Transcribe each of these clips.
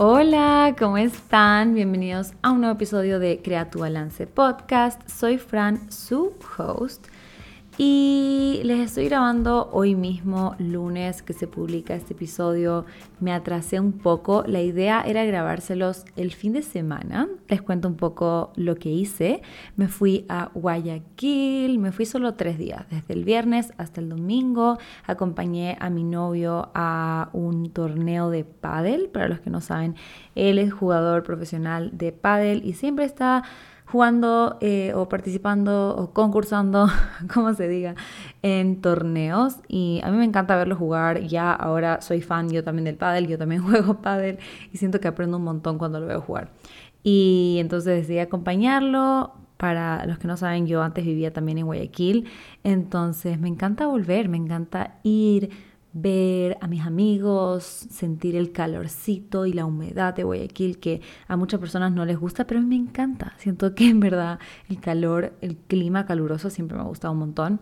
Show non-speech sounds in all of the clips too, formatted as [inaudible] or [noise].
Hola, ¿cómo están? Bienvenidos a un nuevo episodio de Crea tu Balance Podcast. Soy Fran, su host. Y les estoy grabando hoy mismo, lunes, que se publica este episodio. Me atrasé un poco. La idea era grabárselos el fin de semana. Les cuento un poco lo que hice. Me fui a Guayaquil. Me fui solo tres días, desde el viernes hasta el domingo. Acompañé a mi novio a un torneo de pádel. Para los que no saben, él es jugador profesional de pádel y siempre está jugando eh, o participando o concursando, [laughs] como se diga, en torneos. Y a mí me encanta verlo jugar. Ya ahora soy fan yo también del pádel, yo también [laughs] juego pádel y siento que aprendo un montón cuando lo veo jugar. Y entonces decidí acompañarlo. Para los que no saben, yo antes vivía también en Guayaquil, entonces me encanta volver, me encanta ir, ver a mis amigos, sentir el calorcito y la humedad de Guayaquil que a muchas personas no les gusta, pero a mí me encanta. Siento que en verdad el calor, el clima caluroso siempre me ha gustado un montón.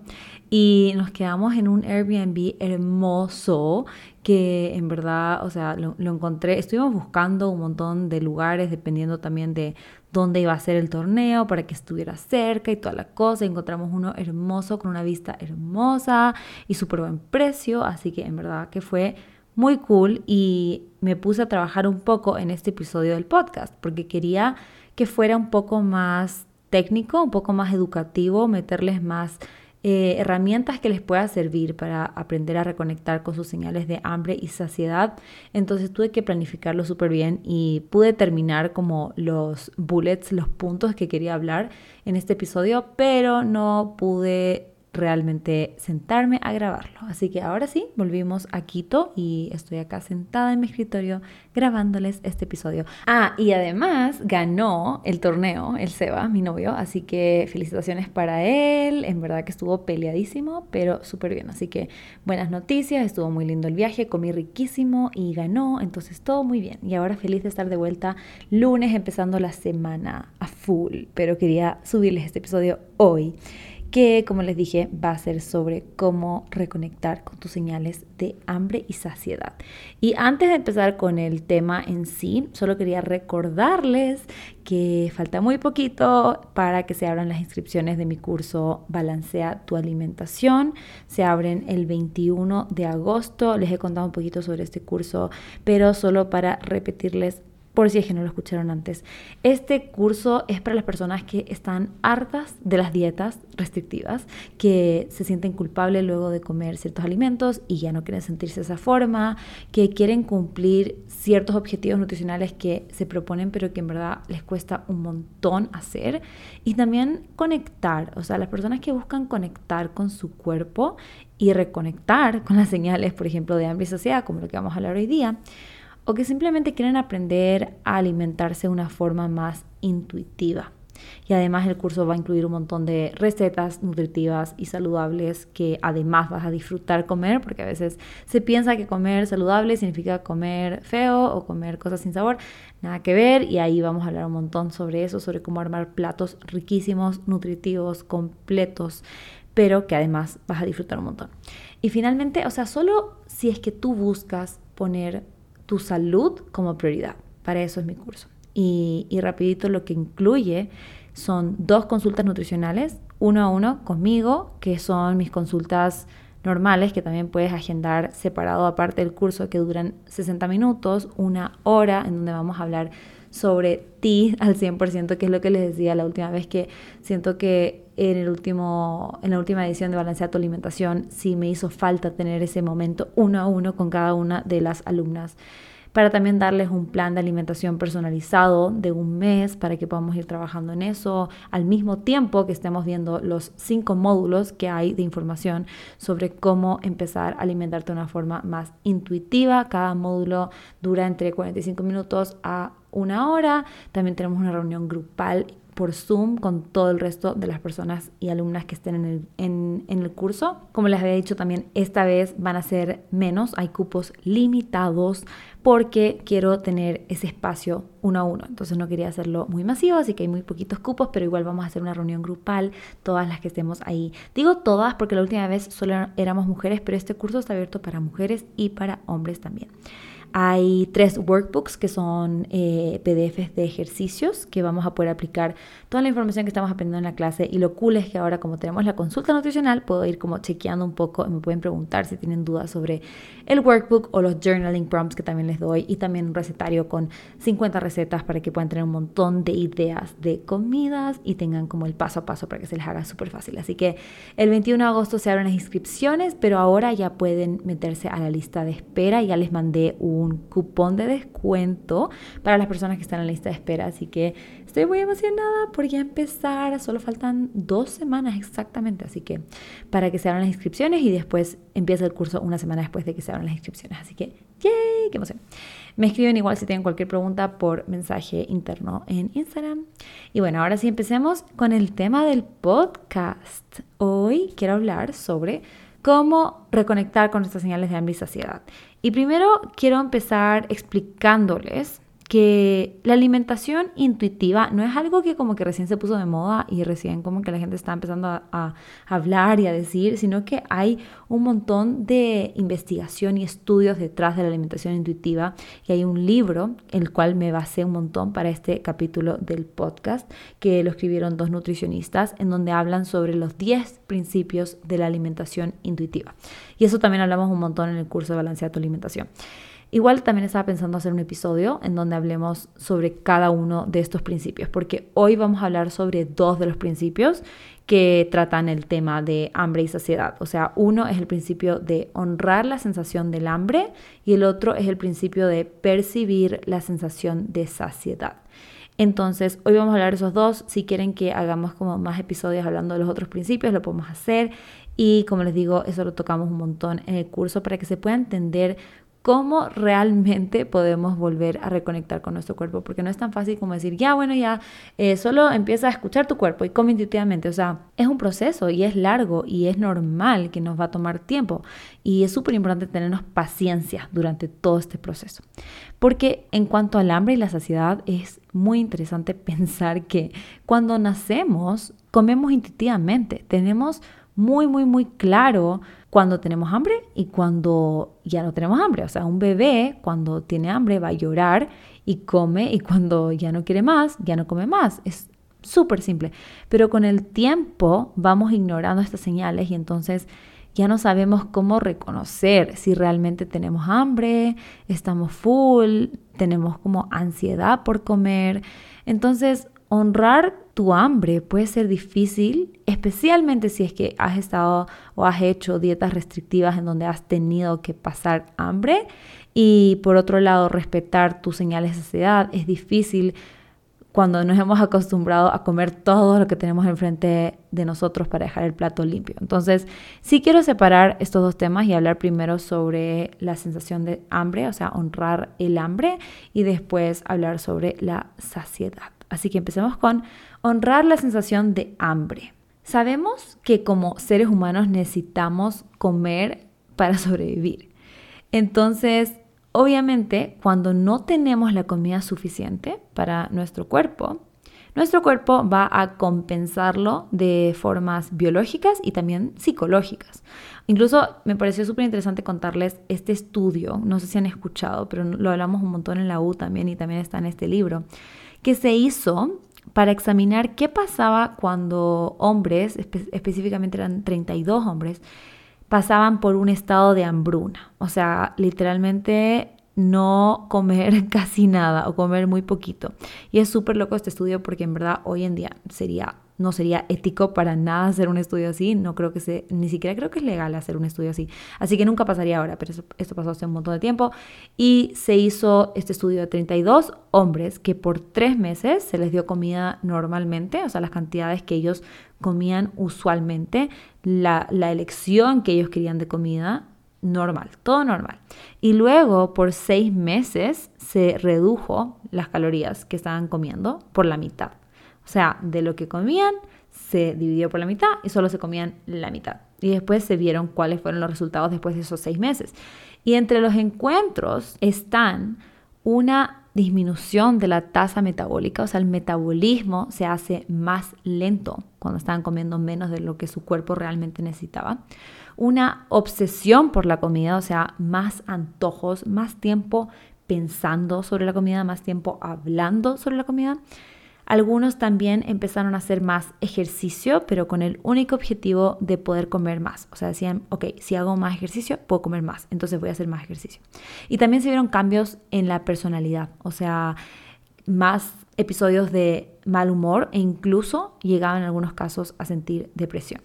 Y nos quedamos en un Airbnb hermoso que en verdad, o sea, lo, lo encontré. Estuvimos buscando un montón de lugares dependiendo también de dónde iba a ser el torneo para que estuviera cerca y toda la cosa. Encontramos uno hermoso con una vista hermosa y súper buen precio, así que en verdad que fue muy cool y me puse a trabajar un poco en este episodio del podcast porque quería que fuera un poco más técnico, un poco más educativo, meterles más eh, herramientas que les pueda servir para aprender a reconectar con sus señales de hambre y saciedad. Entonces tuve que planificarlo súper bien y pude terminar como los bullets, los puntos que quería hablar en este episodio, pero no pude realmente sentarme a grabarlo. Así que ahora sí, volvimos a Quito y estoy acá sentada en mi escritorio grabándoles este episodio. Ah, y además ganó el torneo, el Seba, mi novio, así que felicitaciones para él. En verdad que estuvo peleadísimo, pero súper bien. Así que buenas noticias, estuvo muy lindo el viaje, comí riquísimo y ganó, entonces todo muy bien. Y ahora feliz de estar de vuelta lunes empezando la semana a full, pero quería subirles este episodio hoy que como les dije va a ser sobre cómo reconectar con tus señales de hambre y saciedad. Y antes de empezar con el tema en sí, solo quería recordarles que falta muy poquito para que se abran las inscripciones de mi curso Balancea tu alimentación. Se abren el 21 de agosto. Les he contado un poquito sobre este curso, pero solo para repetirles por si es que no lo escucharon antes. Este curso es para las personas que están hartas de las dietas restrictivas, que se sienten culpables luego de comer ciertos alimentos y ya no quieren sentirse de esa forma, que quieren cumplir ciertos objetivos nutricionales que se proponen pero que en verdad les cuesta un montón hacer. Y también conectar, o sea, las personas que buscan conectar con su cuerpo y reconectar con las señales, por ejemplo, de hambre y saciedad, como lo que vamos a hablar hoy día o que simplemente quieren aprender a alimentarse de una forma más intuitiva. Y además el curso va a incluir un montón de recetas nutritivas y saludables que además vas a disfrutar comer, porque a veces se piensa que comer saludable significa comer feo o comer cosas sin sabor. Nada que ver y ahí vamos a hablar un montón sobre eso, sobre cómo armar platos riquísimos, nutritivos, completos, pero que además vas a disfrutar un montón. Y finalmente, o sea, solo si es que tú buscas poner tu salud como prioridad. Para eso es mi curso. Y, rapidito lo que incluye son dos consultas nutricionales, uno a uno conmigo, que son mis consultas normales que también puedes agendar separado aparte del curso que duran 60 minutos, una hora en donde vamos a hablar sobre ti al 100%, que es lo que les decía la última vez que siento que en, el último, en la última edición de Balancea tu alimentación sí me hizo falta tener ese momento uno a uno con cada una de las alumnas para también darles un plan de alimentación personalizado de un mes para que podamos ir trabajando en eso al mismo tiempo que estemos viendo los cinco módulos que hay de información sobre cómo empezar a alimentarte de una forma más intuitiva. Cada módulo dura entre 45 minutos a una hora. También tenemos una reunión grupal por Zoom con todo el resto de las personas y alumnas que estén en el, en, el, curso. Como les había dicho también, esta vez van a ser menos, hay cupos limitados porque quiero tener ese espacio uno a uno. Entonces no quería hacerlo muy masivo, así que hay muy poquitos cupos, pero igual vamos a hacer una reunión grupal, todas las que estemos ahí. Digo todas porque la última vez solo éramos mujeres, pero este curso está abierto para mujeres y para hombres también. Hay tres workbooks que son eh, PDFs de ejercicios que vamos a poder aplicar toda la información que estamos aprendiendo en la clase. Y lo cool es que ahora como tenemos la consulta nutricional, puedo ir como chequeando un poco y me pueden preguntar si tienen dudas sobre el workbook o los journaling prompts que también les doy. Y también un recetario con 50 recetas para que puedan tener un montón de ideas de comidas y tengan como el paso a paso para que se les haga súper fácil. Así que el 21 de agosto se abren las inscripciones, pero ahora ya pueden meterse a la lista de espera. Ya les mandé un un cupón de descuento para las personas que están en la lista de espera. Así que estoy muy emocionada por ya empezar. Solo faltan dos semanas exactamente. Así que para que se abran las inscripciones y después empieza el curso una semana después de que se abran las inscripciones. Así que, ¡yay! ¡Qué emoción! Me escriben igual si tienen cualquier pregunta por mensaje interno en Instagram. Y bueno, ahora sí empecemos con el tema del podcast. Hoy quiero hablar sobre cómo reconectar con nuestras señales de hambre y saciedad. Y primero quiero empezar explicándoles que la alimentación intuitiva no es algo que como que recién se puso de moda y recién como que la gente está empezando a, hablar y a decir, sino que hay un montón de investigación y estudios detrás de la alimentación intuitiva y hay un libro el cual me basé un montón para este capítulo del podcast que lo escribieron dos nutricionistas en donde hablan sobre los 10 principios de la alimentación intuitiva. Y eso también hablamos un montón en el curso de Balancea tu alimentación. Igual también estaba pensando hacer un episodio en donde hablemos sobre cada uno de estos principios, porque hoy vamos a hablar sobre dos de los principios que tratan el tema de hambre y saciedad. O sea, uno es el principio de honrar la sensación del hambre y el otro es el principio de percibir la sensación de saciedad. Entonces, hoy vamos a hablar de esos dos. Si quieren que hagamos como más episodios hablando de los otros principios, lo podemos hacer. Y como les digo, eso lo tocamos un montón en el curso para que se pueda entender cómo realmente podemos volver a reconectar con nuestro cuerpo, porque no es tan fácil como decir, ya, bueno, ya, eh, solo empieza a escuchar tu cuerpo y come intuitivamente, o sea, es un proceso y es largo y es normal que nos va a tomar tiempo y es súper importante tenernos paciencia durante todo este proceso, porque en cuanto al hambre y la saciedad es muy interesante [laughs] pensar que cuando nacemos comemos intuitivamente, tenemos muy, muy, muy claro cuando tenemos hambre y cuando ya no tenemos hambre. O sea, un bebé cuando tiene hambre va a llorar y come y cuando ya no quiere más, ya no come más. Es súper simple. Pero con el tiempo vamos ignorando estas señales y entonces ya no sabemos cómo reconocer si realmente tenemos hambre, estamos full, tenemos como ansiedad por comer. Entonces, honrar tu hambre puede ser difícil, especialmente si es que has estado o has hecho dietas restrictivas en donde has tenido que pasar hambre. Y por otro lado, respetar tus señales de saciedad es difícil cuando nos hemos acostumbrado a comer todo lo que tenemos enfrente de nosotros para dejar el plato limpio. Entonces, sí quiero separar estos dos temas y hablar primero sobre la sensación de hambre, o sea, honrar el hambre, y después hablar sobre la saciedad. Así que empecemos con honrar la sensación de hambre. Sabemos que como seres humanos necesitamos comer para [laughs] sobrevivir. Entonces, obviamente, cuando no tenemos la comida suficiente para nuestro cuerpo, nuestro cuerpo va a compensarlo de formas biológicas y también psicológicas. Incluso me pareció súper interesante contarles este estudio, no sé si han escuchado, pero lo hablamos un montón en la U también y también está en este libro, que se hizo para examinar qué pasaba cuando hombres, específicamente eran 32 hombres, pasaban por un estado de hambruna. O sea, literalmente no comer [laughs] casi nada o comer muy poquito. Y es súper loco este estudio porque en verdad hoy en día sería no sería ético para nada hacer un estudio así, no creo que se, ni siquiera creo que es legal hacer un estudio así, así que nunca pasaría ahora, pero esto pasó hace un montón de tiempo y se hizo este estudio de 32 hombres que por tres meses se les dio comida normalmente, o sea, las cantidades que ellos comían usualmente, la, la elección que ellos querían de comida normal, todo normal. Y luego por seis meses se redujo las calorías que estaban comiendo por la mitad. O sea, de lo que comían se dividió por la mitad y solo se comían la mitad. Y después se vieron cuáles fueron los resultados después de esos seis meses. Y entre los encuentros están una disminución de la tasa metabólica, o sea, el metabolismo se hace más lento cuando estaban comiendo menos de lo que su cuerpo realmente necesitaba. Una obsesión por la comida, o sea, más antojos, más tiempo pensando sobre la comida, más tiempo hablando sobre la comida. Algunos también empezaron a hacer más ejercicio, pero con el único objetivo de poder comer más. O sea, decían, ok, si hago más ejercicio, puedo comer más, entonces voy a hacer más ejercicio. Y también se vieron cambios en la personalidad, o sea, más episodios de mal humor e incluso llegaban en algunos casos a sentir depresión.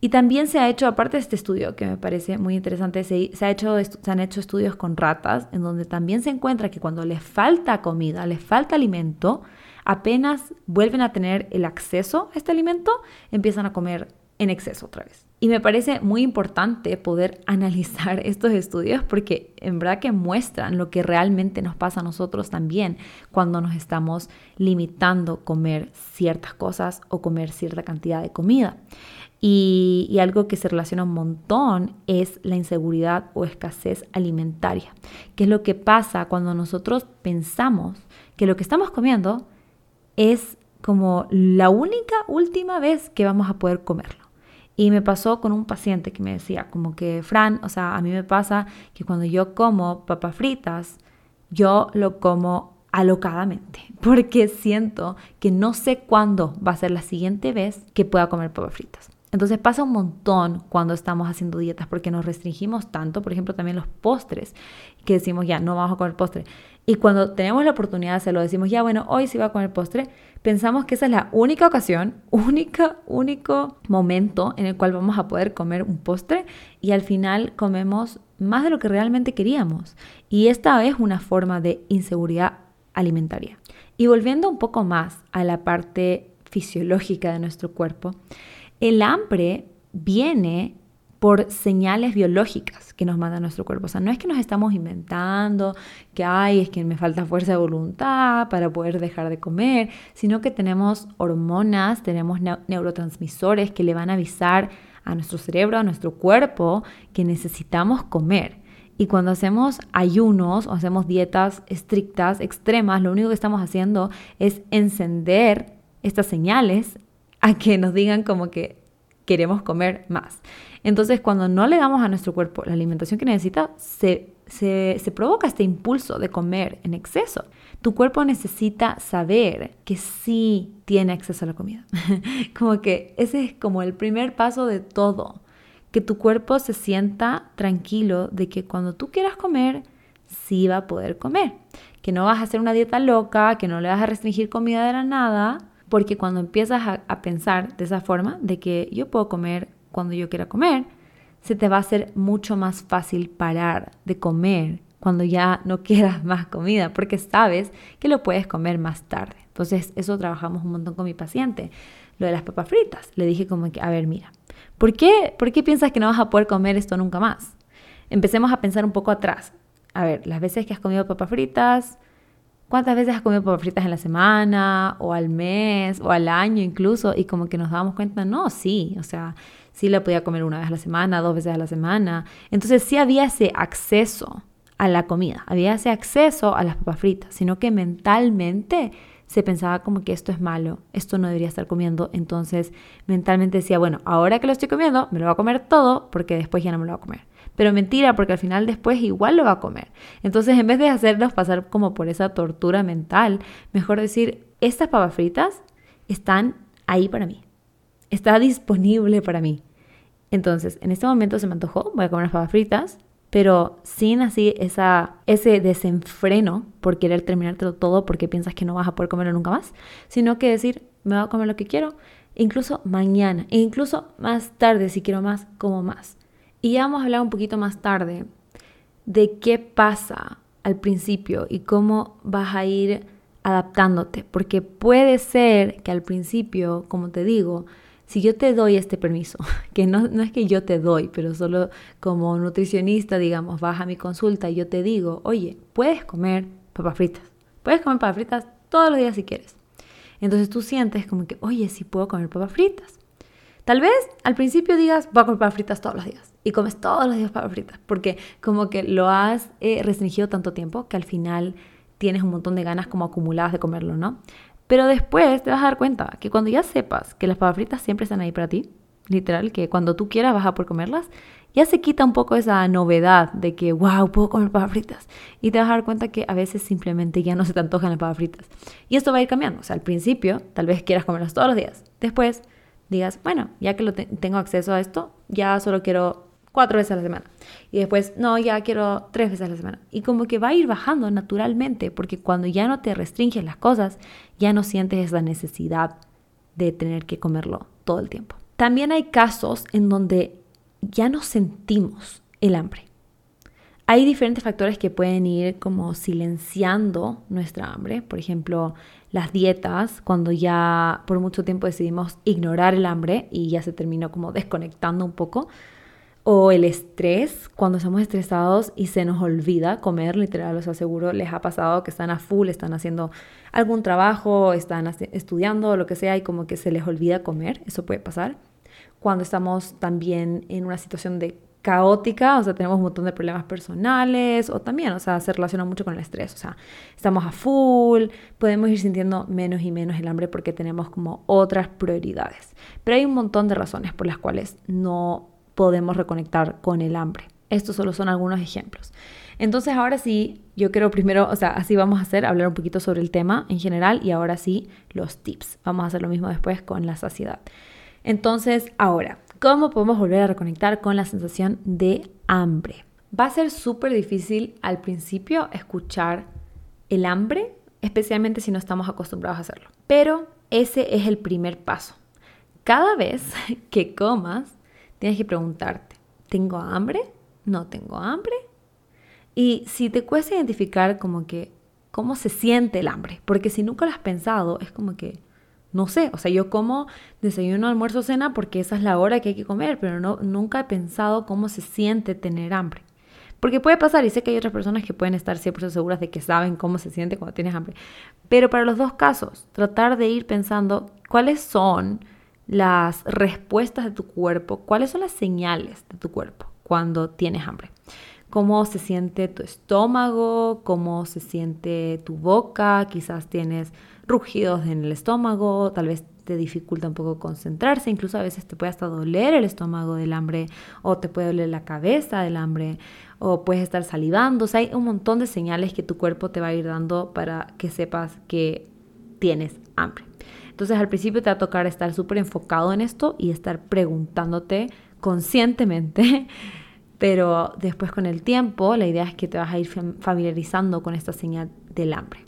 Y también se ha hecho, aparte de este estudio, que me parece muy interesante, se, ha hecho, se han hecho estudios con ratas, en donde también se encuentra que cuando les falta comida, les falta alimento, apenas vuelven a tener el acceso a este alimento, empiezan a comer en exceso otra vez. Y me parece muy importante poder [laughs] analizar estos estudios porque en verdad que muestran lo que realmente nos pasa a nosotros también cuando nos estamos limitando comer ciertas cosas o comer cierta cantidad de comida. Y, algo que se relaciona un montón es la inseguridad o escasez alimentaria, que es lo que pasa cuando nosotros pensamos que lo que estamos comiendo es como la única última vez que vamos a poder comerlo. Y me pasó con un paciente que me decía, como que, Fran, o sea, a mí me pasa que cuando yo como papas fritas, yo lo como alocadamente, [laughs] porque siento que no sé cuándo va a ser la siguiente vez que pueda comer papas fritas. Entonces pasa un montón cuando estamos haciendo dietas porque nos restringimos tanto, por ejemplo, también los postres, que decimos ya, no vamos a comer postre. Y cuando tenemos la oportunidad de hacerlo, decimos ya, bueno, hoy sí va a comer postre, pensamos que esa es la única ocasión, única, único momento en el cual vamos a poder comer un postre y al final comemos más de lo que realmente queríamos. Y esta es una forma de inseguridad alimentaria. Y volviendo un poco más a la parte fisiológica de nuestro cuerpo, el hambre viene por señales biológicas que nos manda nuestro cuerpo. O sea, no es que nos estamos inventando que, ay, es que me falta fuerza de voluntad para poder dejar de comer, sino que tenemos hormonas, tenemos neurotransmisores que le van a avisar a nuestro cerebro, a nuestro cuerpo, que necesitamos comer. Y cuando hacemos ayunos o hacemos dietas estrictas, extremas, lo único que estamos haciendo es encender estas señales a que nos digan como que queremos comer más. Entonces, cuando no le damos a nuestro cuerpo la alimentación que necesita, se, se, provoca este impulso de comer en exceso. Tu cuerpo necesita saber que sí tiene acceso a la comida. [laughs] como que ese es como el primer paso de todo. Que tu cuerpo se sienta tranquilo de que cuando tú quieras comer, sí va a poder comer. Que no vas a hacer una dieta loca, que no le vas a restringir comida de la nada, porque cuando empiezas a, pensar de esa forma, de que yo puedo comer cuando yo quiera comer, se te va a hacer mucho más fácil parar de comer cuando ya no [laughs] quieras más comida, porque sabes que lo puedes comer más tarde. Entonces, eso trabajamos un montón con mi paciente. Lo de las papas fritas. Le dije como que, a ver, mira, ¿por qué, ¿por qué piensas que no vas a poder comer esto nunca más? Empecemos a pensar un poco atrás. A ver, las veces que has comido papas fritas, ¿Cuántas veces has comido papas fritas en la semana o al mes o al año incluso? Y como que nos damos cuenta, no, sí, o sea, sí la podía comer una vez a la semana, dos veces a la semana. Entonces sí había ese acceso a la comida, había ese acceso a las papas fritas, sino que mentalmente se pensaba como que esto es malo, esto no debería estar comiendo. Entonces mentalmente decía, bueno, ahora que lo estoy comiendo, me lo voy a comer todo porque después ya no me lo voy a comer. Pero mentira, porque al final después igual lo va a comer. Entonces, en vez de hacernos pasar como por esa tortura mental, mejor decir, estas papas fritas están ahí para mí. Está disponible para mí. Entonces, en este momento se me antojó, voy a comer las papas fritas, pero sin así esa, ese desenfreno por querer terminártelo todo porque piensas que no vas a poder comerlo nunca más, sino que decir, me voy a comer lo que quiero, incluso mañana, e incluso más tarde, si quiero más, como más. Y ya vamos a hablar un poquito más tarde de qué pasa al principio y cómo vas a ir adaptándote, porque puede ser que al principio, como te digo, si yo te doy este permiso, [laughs] que no, no, es que yo te doy, pero solo como nutricionista, digamos, vas a mi consulta y yo te digo, oye, puedes comer papas fritas, puedes comer papas fritas todos los días si quieres. Entonces tú sientes como que, oye, sí puedo comer papas fritas. Tal vez al principio digas, voy a comer papas fritas todos los días y comes todos los días papas fritas, porque como que lo has eh, restringido tanto tiempo que al final tienes un montón de ganas como acumuladas de comerlo, ¿no? Pero después te vas a dar cuenta que cuando ya sepas que las papas fritas siempre están ahí para ti, literal, que cuando tú quieras vas a poder comerlas, ya se quita un poco esa novedad de que, wow, puedo comer papas fritas. Y te vas a dar cuenta que a veces simplemente ya no se te antojan las papas fritas. Y esto va a ir cambiando. O sea, al principio tal vez quieras comerlas todos los días. Después digas, bueno, ya que lo tengo acceso a esto, ya solo quiero cuatro veces a la semana. Y después, no, ya quiero tres veces a la semana. Y como que va a ir bajando naturalmente, porque cuando ya no te restringen las cosas, ya no sientes esa necesidad de tener que comerlo todo el tiempo. También hay casos en donde ya no sentimos el hambre. Hay diferentes factores que pueden ir como silenciando nuestra hambre. Por ejemplo, las dietas, cuando ya por mucho tiempo decidimos ignorar el hambre y ya se terminó como desconectando un poco. O el estrés, cuando estamos estresados y se nos olvida comer, literal, os aseguro, les ha pasado que están a full, están haciendo algún trabajo, están estudiando, lo que sea, y como que se les olvida comer, eso puede pasar. Cuando estamos también en una situación de caótica, o sea, tenemos un montón de problemas personales, o también, o sea, se relaciona mucho con el estrés, o sea, estamos a full, podemos ir sintiendo menos y menos el hambre porque tenemos como otras prioridades. Pero hay un montón de razones por las cuales no podemos reconectar con el hambre. Estos solo son algunos ejemplos. Entonces ahora sí, yo quiero primero, o sea, así vamos a hacer, hablar un poquito sobre el tema en general y ahora sí los tips. Vamos a hacer lo mismo después con la saciedad. Entonces, ahora, ¿cómo podemos volver a reconectar con la sensación de hambre? Va a ser súper difícil al principio escuchar el hambre, especialmente si no estamos acostumbrados a hacerlo. Pero ese es el primer paso. Cada vez [laughs] que comas, tienes que preguntarte, ¿tengo hambre? ¿No tengo hambre? Y si te cuesta identificar como que cómo se siente el hambre, porque si nunca lo has pensado, es como que, no sé, o sea, yo como desayuno, almuerzo, cena porque esa es la hora que hay que comer, pero no, nunca he pensado cómo se siente tener hambre. Porque puede pasar, y sé que hay otras personas que pueden estar siempre seguras de que saben cómo se siente cuando tienes hambre. Pero para los dos casos, tratar de ir pensando cuáles son las respuestas de tu cuerpo, cuáles son las señales de tu cuerpo cuando tienes hambre. Cómo se siente tu estómago, cómo se siente tu boca, quizás tienes rugidos en el estómago, tal vez te dificulta un poco concentrarse, incluso a veces te puede hasta doler el estómago del hambre o te puede doler la cabeza del hambre o puedes estar salivando, o sea, hay un montón de señales que tu cuerpo te va a ir dando para que sepas que tienes hambre. Entonces al principio te va a tocar estar súper enfocado en esto y estar preguntándote conscientemente, [laughs] pero después con el tiempo la idea es que te vas a ir familiarizando con esta señal del hambre.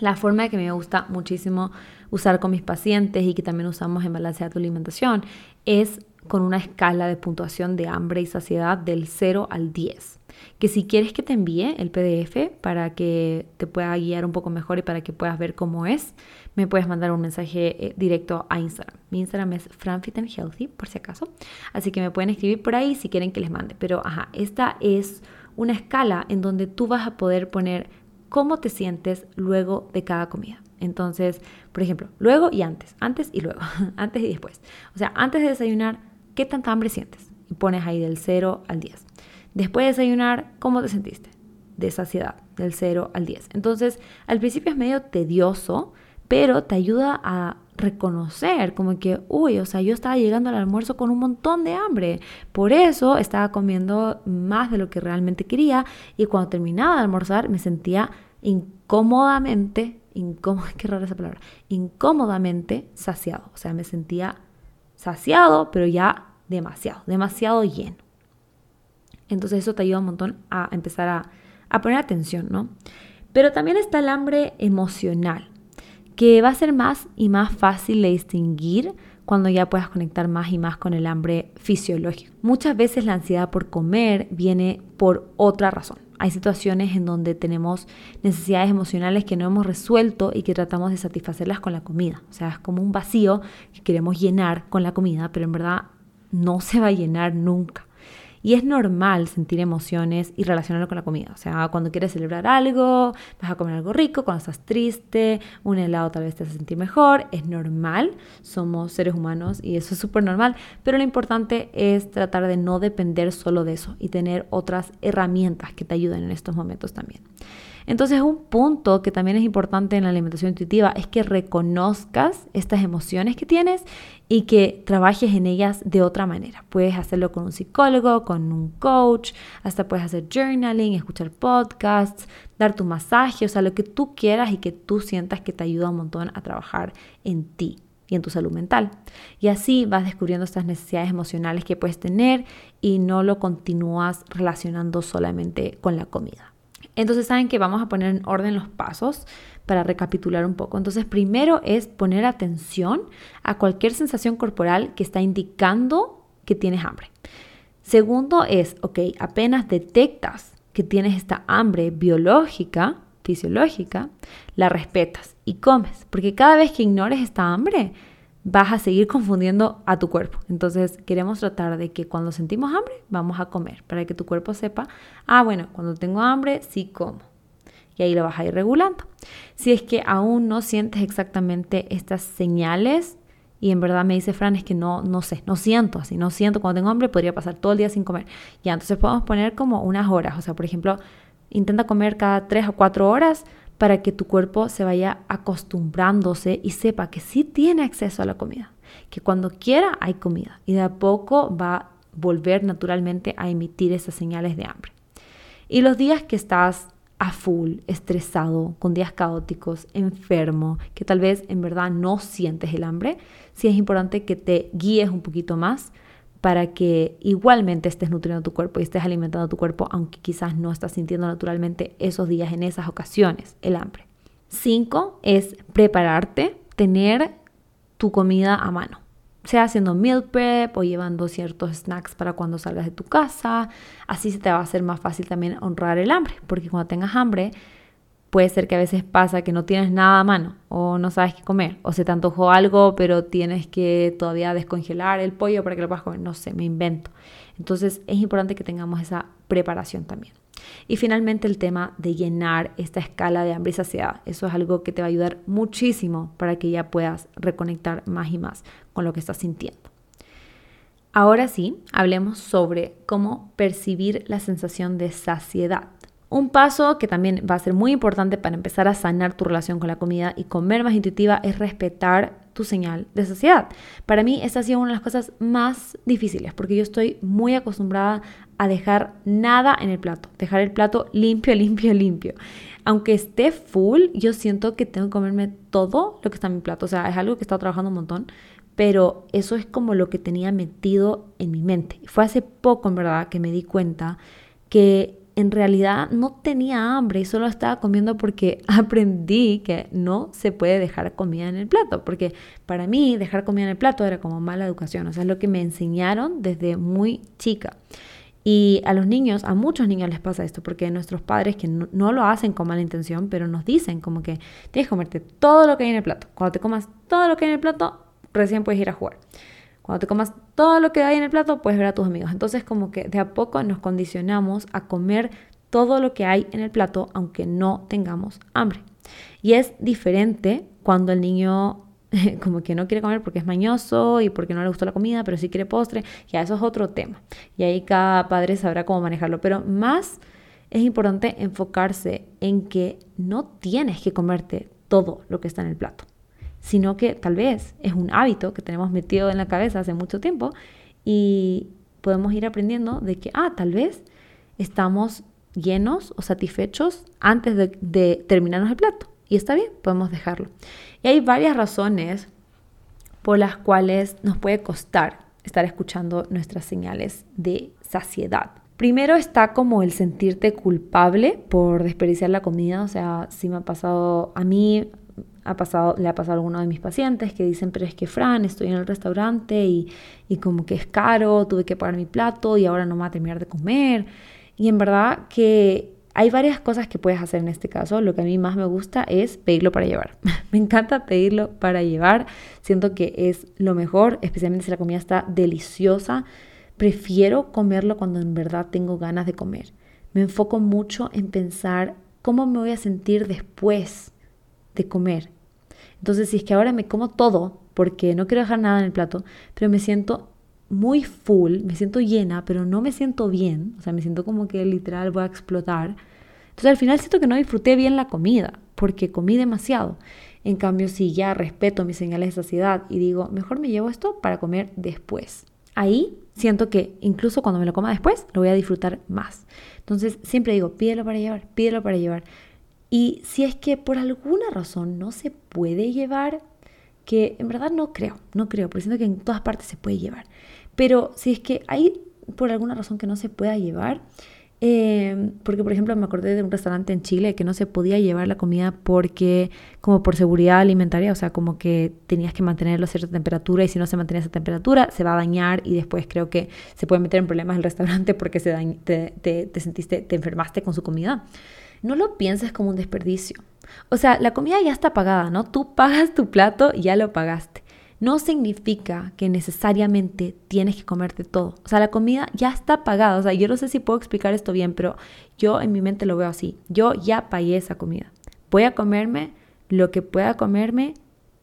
La forma que me gusta muchísimo usar con mis pacientes y que también usamos en Balancear tu alimentación es con una escala de puntuación de hambre y saciedad del 0 al 10 que si quieres que te envíe el PDF para que te pueda guiar un poco mejor y para que puedas ver cómo es, me puedes mandar un mensaje eh, directo a Instagram. Mi Instagram es franfitandhealthy, por si acaso. Así que me pueden escribir por ahí si quieren que les mande. Pero, ajá, esta es una escala en donde tú vas a poder poner cómo te sientes luego de cada comida. Entonces, por ejemplo, luego y antes, antes y luego, [laughs] antes y después. O sea, antes de desayunar, ¿qué tanta hambre sientes? Y pones ahí del 0 al 10. Después de desayunar, ¿cómo te sentiste? De saciedad, del 0 al 10. Entonces, al principio es medio tedioso, pero te ayuda a reconocer como que, uy, o sea, yo estaba llegando al almuerzo con un montón de hambre. Por eso estaba comiendo más de lo que realmente quería y cuando terminaba de almorzar me sentía incómodamente, [laughs] qué rara esa palabra, incómodamente saciado. O sea, me sentía saciado, pero ya demasiado, demasiado lleno. Entonces eso te ayuda un montón a empezar a, poner atención, ¿no? Pero también está el hambre emocional, que va a ser más y más fácil de distinguir cuando ya puedas conectar más y más con el hambre fisiológico. Muchas veces la ansiedad por comer viene por otra razón. Hay situaciones en donde tenemos necesidades emocionales que no hemos resuelto y que tratamos de satisfacerlas con la comida. O sea, es como un vacío que queremos llenar con la comida, pero en verdad no se va a llenar nunca. Y es normal sentir emociones y relacionarlo con la comida. O sea, cuando quieres celebrar algo, vas a comer algo rico, cuando estás triste, un helado tal vez te hace sentir mejor. Es normal, somos seres humanos y eso es súper normal. Pero lo importante es tratar de no depender solo de eso y tener otras herramientas que te ayuden en estos momentos también. Entonces un punto que también es importante en la alimentación intuitiva es que reconozcas estas emociones que tienes y que trabajes en ellas de otra manera. Puedes hacerlo con un psicólogo, con un coach, hasta puedes hacer journaling, escuchar podcasts, dar tu masaje, o sea, lo que tú quieras y que tú sientas que te ayuda un montón a trabajar en ti y en tu salud mental. Y así vas descubriendo estas necesidades emocionales que puedes tener y no lo continúas relacionando solamente con la comida. Entonces saben que vamos a poner en orden los pasos para recapitular un poco. Entonces primero es poner atención a cualquier sensación corporal que está indicando que tienes hambre. Segundo es, ok, apenas detectas que tienes esta hambre biológica, fisiológica, la respetas y comes, porque cada vez que ignores esta hambre, vas a seguir confundiendo a tu cuerpo. Entonces queremos tratar de que cuando sentimos hambre, vamos a comer, para que tu cuerpo sepa, ah, bueno, cuando tengo hambre, sí como. Y ahí lo vas a ir regulando. Si es que aún no sientes exactamente estas señales, y en verdad me dice Fran, es que no, no sé, no siento así, no siento cuando tengo hambre, podría pasar todo el día sin comer. Ya, entonces podemos poner como unas horas, o sea, por ejemplo, intenta comer cada tres o cuatro horas para que tu cuerpo se vaya acostumbrándose y sepa que sí tiene acceso a la comida, que cuando quiera hay comida y de a poco va a volver naturalmente a emitir esas señales de hambre. Y los días que estás a full, estresado, con días caóticos, enfermo, que tal vez en verdad no sientes el hambre, sí es importante que te guíes un poquito más para que igualmente estés nutriendo tu cuerpo y estés alimentando tu cuerpo, aunque quizás no estás sintiendo naturalmente esos días, en esas ocasiones, el hambre. Cinco es prepararte, tener tu comida a mano, sea haciendo meal prep o llevando ciertos snacks para cuando salgas de tu casa. Así se te va a hacer más fácil también honrar el hambre, porque cuando tengas hambre, puede ser que a veces pasa que no tienes nada a mano o no sabes qué comer o se te antojó algo pero tienes que todavía descongelar el pollo para que lo puedas comer, no sé, me invento. Entonces es importante que tengamos esa preparación también. Y finalmente el tema de llenar esta escala de hambre y saciedad. Eso es algo que te va a ayudar muchísimo para que ya puedas reconectar más y más con lo que estás sintiendo. Ahora sí, hablemos sobre cómo percibir la sensación de saciedad. Un paso que también va a ser muy importante para empezar a sanar tu relación con la comida y comer más intuitiva es respetar tu señal de saciedad. Para mí esta ha sido una de las cosas más difíciles porque yo estoy muy acostumbrada a dejar nada en el plato, dejar el plato limpio, [laughs] limpio, limpio. Aunque esté full, yo siento que tengo que comerme todo lo que está en mi plato. O sea, es algo que he estado trabajando un montón, pero eso es como lo que tenía metido en mi mente. Fue hace poco, en verdad, que me di cuenta que en realidad no tenía hambre y solo estaba comiendo porque [laughs] aprendí que no se puede dejar comida en el plato, porque para mí dejar comida en el plato era como mala educación, o sea, es lo que me enseñaron desde muy chica. Y a los niños, a muchos niños les pasa esto, porque nuestros padres que no, lo hacen con mala intención, pero nos dicen como que tienes que comerte todo lo que hay en el plato. Cuando te comas todo lo que hay en el plato, recién puedes ir a jugar. Cuando te comas todo lo que hay en el plato, puedes ver a tus amigos. Entonces como que de a poco nos condicionamos a comer todo lo que hay en el plato, aunque no tengamos hambre. Y es diferente cuando el niño [laughs] como que no quiere comer porque es mañoso y porque no le gustó la comida, pero sí quiere postre, ya eso es otro tema. Y ahí cada padre sabrá cómo manejarlo, pero más es importante enfocarse en que no tienes que comerte todo lo que está en el plato sino que tal vez es un hábito que tenemos metido en la cabeza hace mucho tiempo y podemos ir aprendiendo de que, ah, tal vez estamos llenos o satisfechos antes de, de terminarnos el plato. Y está bien, podemos dejarlo. Y hay varias razones por las cuales nos puede costar estar escuchando nuestras señales de saciedad. Primero está como el sentirte culpable por desperdiciar la comida, o sea, si me ha pasado a mí, ha pasado, le ha pasado a alguno de mis pacientes que dicen, pero es que Fran, estoy en el restaurante y, y como que es caro, tuve que pagar mi plato y ahora no me va a terminar de comer. Y en verdad que hay varias cosas que puedes hacer en este caso. Lo que a mí más me gusta es pedirlo para llevar. [laughs] me encanta pedirlo para llevar. Siento que es lo mejor, especialmente si la comida está deliciosa. Prefiero comerlo cuando en verdad tengo ganas de comer. Me enfoco mucho en pensar cómo me voy a sentir después de comer. Entonces, si es que ahora me como todo, porque no quiero dejar nada en el plato, pero me siento muy full, me siento llena, pero no me siento bien, o sea, me siento como que literal voy a explotar, Entonces al final siento que no disfruté bien la comida porque comí demasiado. En cambio, si ya respeto mis señales de saciedad y digo, mejor me llevo esto para comer después. Ahí siento que incluso cuando me lo coma después, lo voy a disfrutar más. Entonces siempre digo, pídelo para llevar, pídelo para llevar. Y si es que por alguna razón no se puede llevar, que en verdad no creo, no creo, porque siento que en todas partes se puede llevar. Pero si es que hay por alguna razón que no se pueda llevar, eh, porque por ejemplo me acordé de un restaurante en Chile que no se podía llevar la comida porque como por seguridad alimentaria, o sea, como que tenías que mantenerlo a cierta temperatura y si no se mantenía esa temperatura se va a dañar y después creo que se puede meter en problemas el restaurante porque se te, te, te sentiste, te enfermaste con su comida. No lo pienses como un desperdicio. O sea, la comida ya está pagada, ¿no? Tú pagas tu plato y ya lo pagaste no significa que necesariamente tienes que comerte todo. O sea, la comida ya está pagada. O sea, yo no sé si puedo explicar esto bien, pero yo en mi mente lo veo así. Yo ya pagué esa comida. Voy a comerme lo que pueda comerme,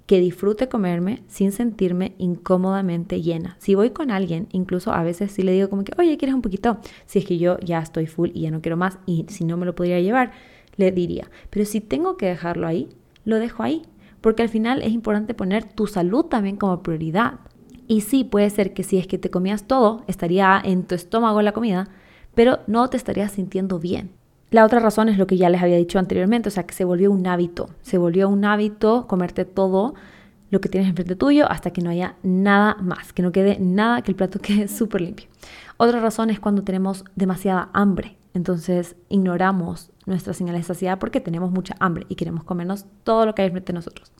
que disfrute comerme sin sentirme incómodamente llena. Si voy con alguien, incluso a veces sí le digo como que, oye, ¿quieres un poquito? Si es que yo ya estoy full y ya no quiero más y si no me lo podría llevar, le diría. Pero si tengo que dejarlo ahí, lo dejo ahí porque al final es importante poner tu salud también como prioridad. Y sí, puede ser que si es que te comías todo, estaría en tu estómago la comida, pero no te estarías sintiendo bien. La otra razón es lo que ya les había dicho anteriormente, o sea, que se volvió un hábito. Se volvió un hábito comerte todo lo que tienes enfrente tuyo hasta que no haya nada más, que no quede nada, que el plato [laughs] quede súper limpio. Otra razón es cuando tenemos demasiada hambre. Entonces ignoramos nuestra señal de saciedad porque tenemos mucha hambre y queremos comernos todo lo que hay frente de nosotros.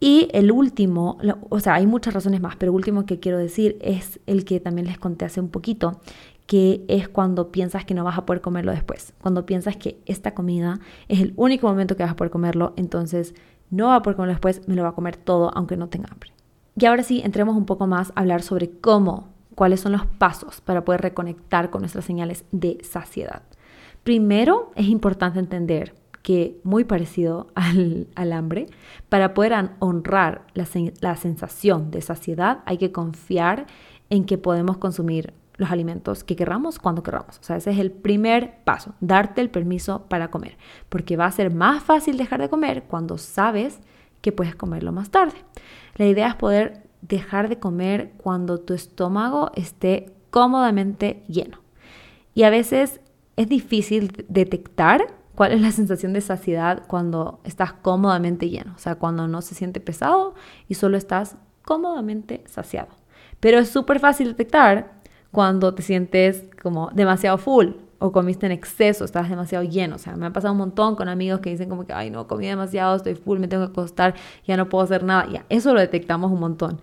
Y el último, o sea, hay muchas razones más, pero el último que quiero decir es el que también les conté hace un poquito, que es cuando piensas que no vas a poder comerlo después. Cuando piensas que esta comida es el único momento que vas a poder comerlo, entonces no va a poder comerlo después, me lo va a comer todo aunque no tenga hambre. Y ahora sí, entremos un poco más a hablar sobre cómo cuáles son los pasos para poder reconectar con nuestras señales de saciedad. Primero, es importante entender que, muy parecido [laughs] al, hambre, para poder honrar la, la sensación de saciedad hay que confiar en que podemos consumir los alimentos que querramos cuando querramos. O sea, ese es el primer paso, darte el permiso para comer, porque va a ser más fácil dejar de comer cuando sabes que puedes comerlo más tarde. La idea es poder dejar de comer cuando tu estómago esté cómodamente lleno. Y a veces es difícil detectar cuál es la sensación de saciedad cuando estás cómodamente lleno, o sea, cuando no se siente pesado y solo estás cómodamente saciado. Pero es súper fácil detectar cuando te sientes como demasiado full o comiste en exceso, estás demasiado lleno. O sea, me ha pasado un montón con amigos que dicen como que, ay, no, comí demasiado, estoy full, me tengo que acostar, ya no puedo hacer nada. Ya, eso lo detectamos un montón.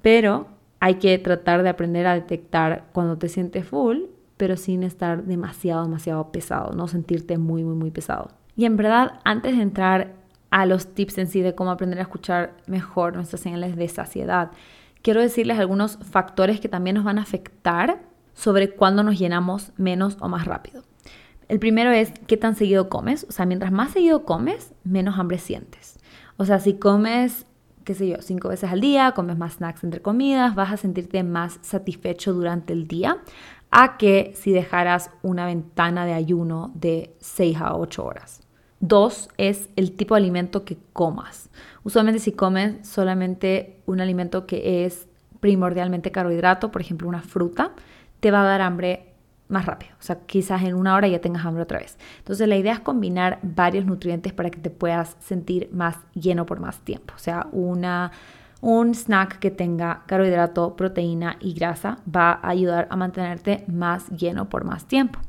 Pero hay que tratar de aprender a detectar cuando te sientes full, pero sin estar demasiado, demasiado pesado, no sentirte muy, muy, muy pesado. Y en verdad, antes de entrar a los tips en sí de cómo aprender a escuchar mejor nuestras señales de saciedad, quiero decirles algunos factores que también nos van a afectar sobre cuándo nos llenamos menos o más rápido. El primero es qué tan seguido comes. O sea, mientras más seguido comes, menos hambre sientes. O sea, si comes, qué sé yo, cinco veces al día, comes más snacks entre comidas, vas a sentirte más satisfecho durante el día a que si dejaras una ventana de ayuno de 6 a 8 horas. Dos es el tipo de alimento que comas. Usualmente si comes solamente un alimento que es primordialmente carbohidrato, por ejemplo una fruta, te va a dar hambre más rápido. O sea, quizás en una hora ya tengas hambre otra vez. Entonces la idea es combinar varios nutrientes para que te puedas sentir más lleno por más tiempo. O sea, una, un snack que tenga carbohidrato, proteína y grasa va a ayudar a mantenerte más lleno por más tiempo.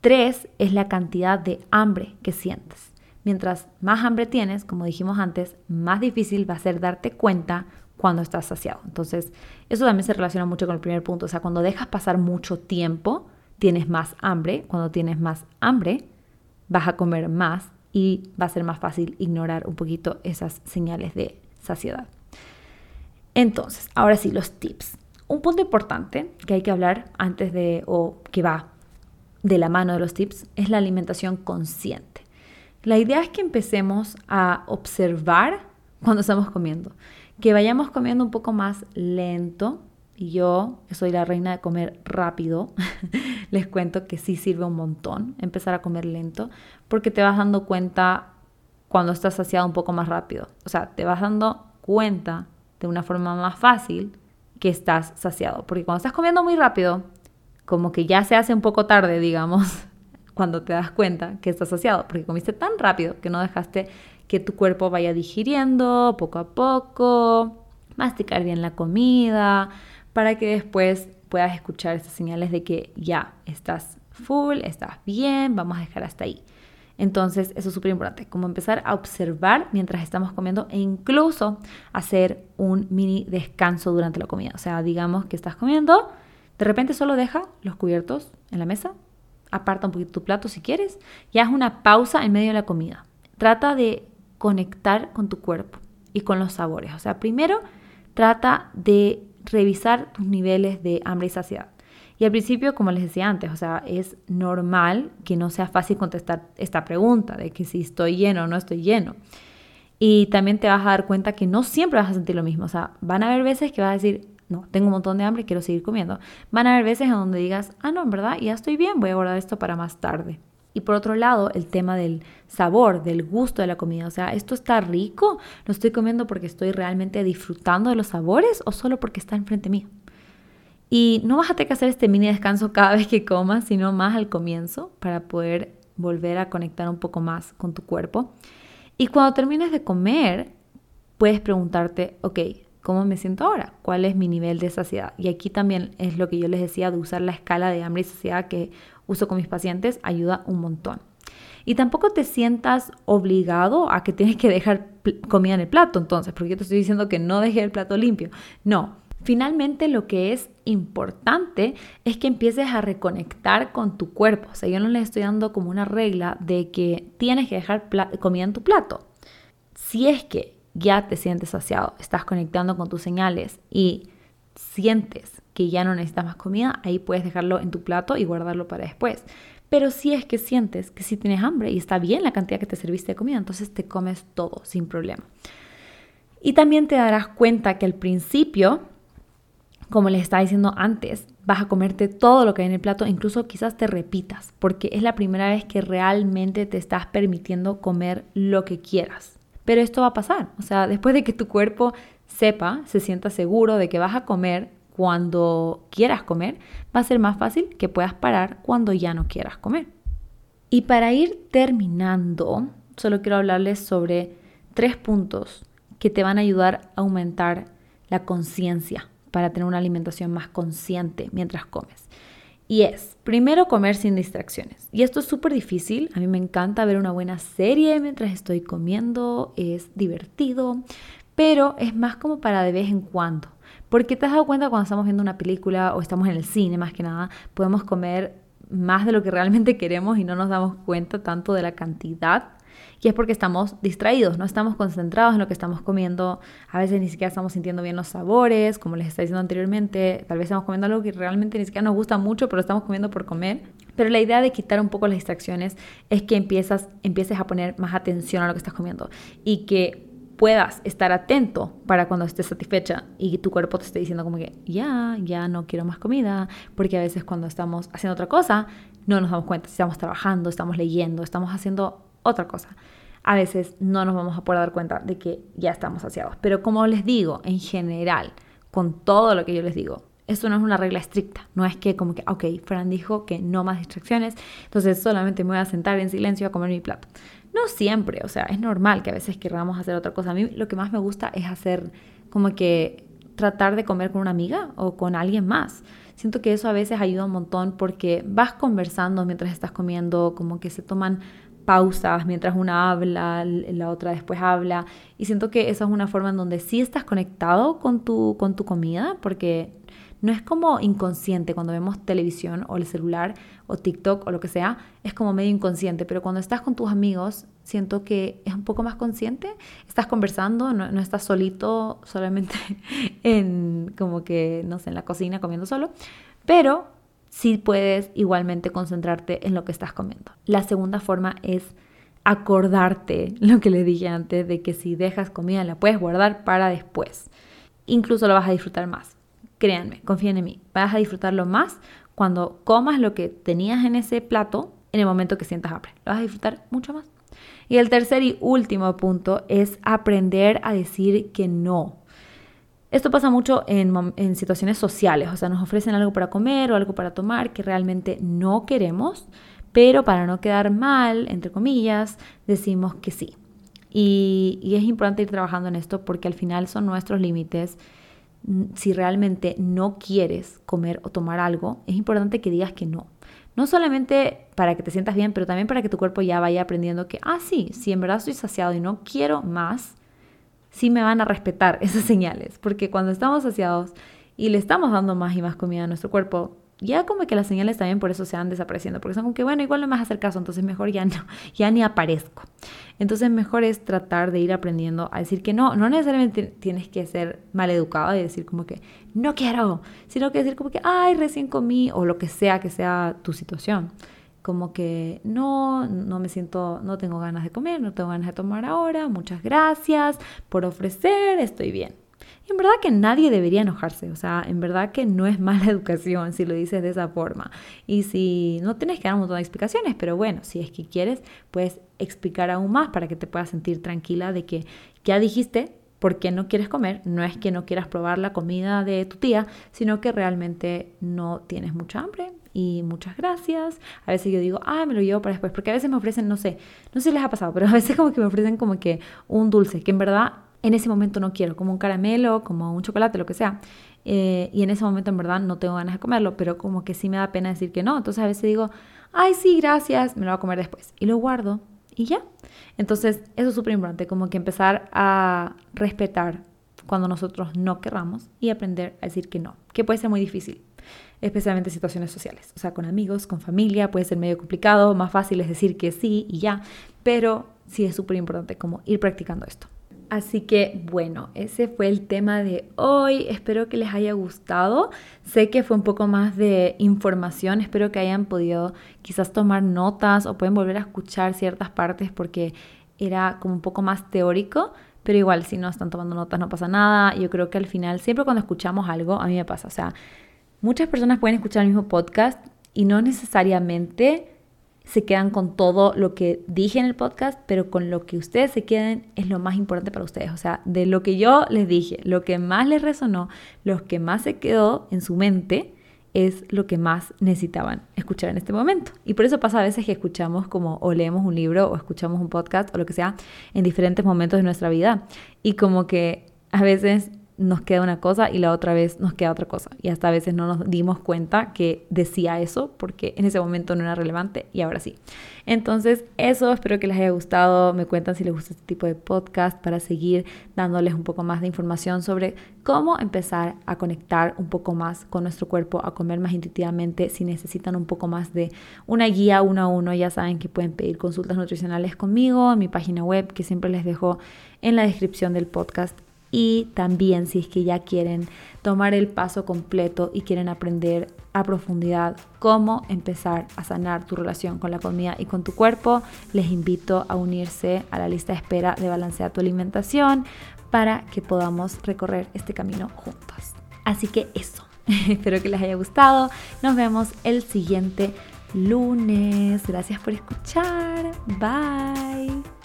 Tres es la cantidad de hambre que sientes. Mientras más hambre tienes, como dijimos antes, más difícil va a ser darte cuenta cuando estás saciado. Entonces, eso también se relaciona mucho con el primer punto. O sea, cuando dejas pasar mucho tiempo, tienes más hambre. Cuando tienes más hambre, vas a comer más y va a ser más fácil ignorar un poquito esas señales de saciedad. Entonces, ahora sí, los tips. Un punto importante que hay que hablar antes de, o que va de la mano de los tips, es la alimentación consciente. La idea es que empecemos a observar cuando estamos comiendo que vayamos comiendo un poco más lento y yo, soy la reina de comer rápido, [laughs] les cuento que sí sirve un montón empezar a comer lento, porque te vas dando cuenta cuando estás saciado un poco más rápido. O sea, te vas dando cuenta de una forma más fácil que estás saciado. Porque cuando estás comiendo muy rápido, como que ya se hace un poco tarde, digamos, [laughs] cuando te das cuenta que estás saciado, porque comiste tan rápido que no dejaste que tu cuerpo vaya digiriendo poco a poco, masticar bien la comida, para que después puedas escuchar estas señales de que ya estás full, estás bien, vamos a dejar hasta ahí. Entonces, eso es súper importante, como empezar a observar mientras estamos comiendo e incluso hacer un mini descanso durante la comida. O sea, digamos que estás comiendo, de repente solo deja los cubiertos en la mesa, aparta un poquito tu plato si quieres y haz una pausa en medio de la comida. Trata de conectar con tu cuerpo y con los sabores. O sea, primero trata de revisar tus niveles de hambre y saciedad. Y al principio, como les decía antes, o sea, es normal que no sea fácil contestar esta pregunta de que si estoy lleno o no estoy lleno. Y también te vas a dar cuenta que no siempre vas a sentir lo mismo. O sea, van a haber veces que vas a decir, no, tengo un montón de hambre, quiero seguir comiendo. Van a haber veces en donde digas, ah, no, en verdad, ya estoy bien, voy a guardar esto para más tarde. Y por otro lado, el tema del sabor, del gusto de la comida. O sea, ¿esto está rico? ¿Lo estoy comiendo porque estoy realmente disfrutando de los sabores o solo porque está enfrente mío? Y no vas a tener que hacer este mini descanso cada vez que comas, sino más al comienzo para poder volver a conectar un poco más con tu cuerpo. Y cuando termines de comer, puedes preguntarte, ok, ¿cómo me siento ahora? ¿Cuál es mi nivel de saciedad? Y aquí también es lo que yo les decía de usar la escala de hambre y saciedad que uso con mis pacientes, ayuda un montón. Y tampoco te sientas obligado a que tienes que dejar comida en el plato, entonces, porque yo te estoy diciendo que no deje el plato limpio. No, Finalmente, lo que es importante es que empieces a reconectar con tu cuerpo. O sea, yo no le estoy dando como una regla de que tienes que dejar comida en tu plato. Si es que ya te sientes saciado, estás conectando con tus señales y sientes que ya no necesitas más comida, ahí puedes dejarlo en tu plato y guardarlo para después. Pero si es que sientes que sí tienes hambre y está bien la cantidad que te serviste de comida, entonces te comes todo sin problema. Y también te darás cuenta que al principio como les estaba diciendo antes, vas a comerte todo lo que hay en el plato, incluso quizás te repitas, porque es la primera vez que realmente te estás permitiendo comer lo que quieras. Pero esto va a pasar, o sea, después de que tu cuerpo sepa, se sienta seguro de que vas a comer cuando quieras comer, va a ser más fácil que puedas parar cuando ya no quieras comer. Y para ir terminando, solo quiero hablarles sobre tres puntos que te van a ayudar a aumentar la conciencia para tener una alimentación más consciente mientras comes. Y es, primero, comer sin distracciones. Y esto es súper difícil. A mí me encanta ver una buena serie mientras estoy comiendo. Es divertido. Pero es más como para de vez en cuando. Porque te has dado cuenta cuando estamos viendo una película o estamos en el cine más que nada, podemos comer más de lo que realmente queremos y no nos damos cuenta tanto de la cantidad y es porque estamos distraídos, no estamos concentrados en lo que estamos comiendo, a veces ni siquiera estamos sintiendo bien los sabores, como les estaba diciendo anteriormente, tal vez estamos comiendo algo que realmente ni siquiera nos gusta mucho, pero estamos comiendo por comer. Pero la idea de quitar un poco las distracciones es que empiezas, empieces a poner más atención a lo que estás comiendo y que puedas estar atento para cuando estés satisfecha y tu cuerpo te esté diciendo como que ya, ya no quiero más comida, porque a veces cuando estamos haciendo otra cosa no nos damos cuenta, estamos trabajando, estamos leyendo, estamos haciendo otra cosa. A veces no nos vamos a poder dar cuenta de que ya estamos saciados. Pero como les digo, en general, con todo lo que yo les digo, esto no es una regla estricta. No es que como que, ok, Fran dijo que no más distracciones, entonces solamente me voy a sentar en silencio a comer mi plato. No siempre, o sea, es normal que a veces queramos hacer otra cosa. A mí lo que más me gusta es hacer como que tratar de comer con una amiga o con alguien más. Siento que eso a veces ayuda un montón porque vas conversando mientras estás comiendo, como que se toman pausas mientras una habla, la otra después habla. Y siento que esa es una forma en donde sí estás conectado con tu, con tu comida, porque no es como inconsciente cuando vemos televisión o el celular o TikTok o lo que sea, es como medio inconsciente, pero cuando estás con tus amigos siento que es un poco más consciente, estás conversando, no, no estás solito solamente [laughs] en como que, no sé, en la cocina comiendo solo, pero sí puedes igualmente concentrarte en lo que estás comiendo. La segunda forma es acordarte [laughs] lo que le dije antes de que si dejas comida la puedes guardar para después. Incluso lo vas a disfrutar más. créanme, confíen en mí, vas a disfrutarlo más cuando comas lo que tenías en ese plato en el momento que sientas hambre. Lo vas a disfrutar mucho más. Y el tercer y último punto es aprender a decir que no. Esto pasa mucho en, situaciones sociales, o sea, nos ofrecen algo para comer o algo para tomar que realmente no queremos, pero para no quedar mal, entre comillas, decimos que sí. Y, y es importante ir trabajando en esto porque al final son nuestros límites. Si realmente no quieres comer o tomar algo, es importante que digas que no. No solamente para que te sientas bien, pero también para que tu cuerpo ya vaya aprendiendo que, ah, sí, si en verdad estoy saciado y no quiero más, sí me van a respetar [laughs] esas señales, porque cuando estamos saciados y le estamos dando más y más comida a nuestro cuerpo, ya como que las señales también por eso se van desapareciendo, porque son como que, bueno, igual no me vas a hacer caso, entonces mejor ya [laughs] no, ya ni aparezco. Entonces mejor es tratar de ir aprendiendo a decir que no, no necesariamente tienes que ser mal educado y decir como que no quiero, sino que decir como que, ay, recién comí o lo que sea que sea tu situación como que no, no me siento, no tengo ganas de comer, no tengo ganas de tomar ahora, muchas gracias por ofrecer, estoy bien. Y en verdad que nadie debería enojarse, o sea, en verdad que no es [laughs] mala educación si lo dices de esa forma. Y si no tienes que dar un montón de explicaciones, pero bueno, si es que quieres, puedes explicar aún más para que te puedas sentir tranquila de que ya dijiste por qué no quieres comer. No es que no quieras probar la comida de tu tía, sino que realmente no tienes mucha hambre y muchas gracias. A veces yo digo, ah, me lo llevo para después, porque a veces me ofrecen, no sé, no sé si les ha pasado, pero a veces como que me ofrecen como que un dulce, que en verdad en ese momento no quiero, como un caramelo, como un chocolate, lo que sea. Eh, y en ese momento en verdad no tengo ganas de comerlo, pero como que sí me da pena decir que no. Entonces a veces digo, ay, sí, gracias, me lo voy a comer después. Y lo guardo y ya. Entonces eso es súper importante, como que empezar a respetar cuando nosotros no querramos y aprender a decir que no, que puede ser muy difícil especialmente en situaciones sociales. O sea, con amigos, con familia, puede ser medio complicado, más fácil es decir que sí y ya, pero sí es súper importante como ir practicando esto. Así que bueno, ese fue el tema de hoy. Espero que les haya gustado. Sé que fue un poco más de información. Espero que hayan podido quizás tomar notas o pueden volver a escuchar ciertas partes porque era como un poco más teórico. Pero igual, si no están tomando notas no pasa nada. Yo creo que al final, siempre cuando escuchamos algo, a mí me pasa. O sea, Muchas personas pueden escuchar el mismo podcast y no necesariamente se quedan con todo lo que dije en el podcast, pero con lo que ustedes se queden es lo más importante para ustedes. O sea, de lo que yo les dije, lo que más les resonó, lo que más se quedó en su mente, es lo que más necesitaban escuchar en este momento. Y por eso pasa a veces que escuchamos como o leemos un libro o escuchamos un podcast o lo que sea en diferentes momentos de nuestra vida. Y como que a veces nos queda una cosa y la otra vez nos queda otra cosa. Y hasta a veces no nos dimos cuenta que decía eso porque en ese momento no era relevante y ahora sí. Entonces, eso espero que les haya gustado. Me cuentan si les gusta este tipo de podcast para seguir dándoles un poco más de información sobre cómo empezar a conectar un poco más con nuestro cuerpo, a comer más intuitivamente. Si necesitan un poco más de una guía uno a uno, ya saben que pueden pedir consultas nutricionales conmigo en mi página web que siempre les dejo en la descripción del podcast y también si es que ya quieren tomar el paso completo y quieren aprender a profundidad cómo empezar a sanar tu relación con la comida y con tu cuerpo, les invito a unirse a la lista de espera de Balancea tu alimentación para que podamos recorrer este camino juntos. Así que eso, [laughs] espero que les haya gustado. Nos vemos el siguiente lunes. Gracias por escuchar. Bye.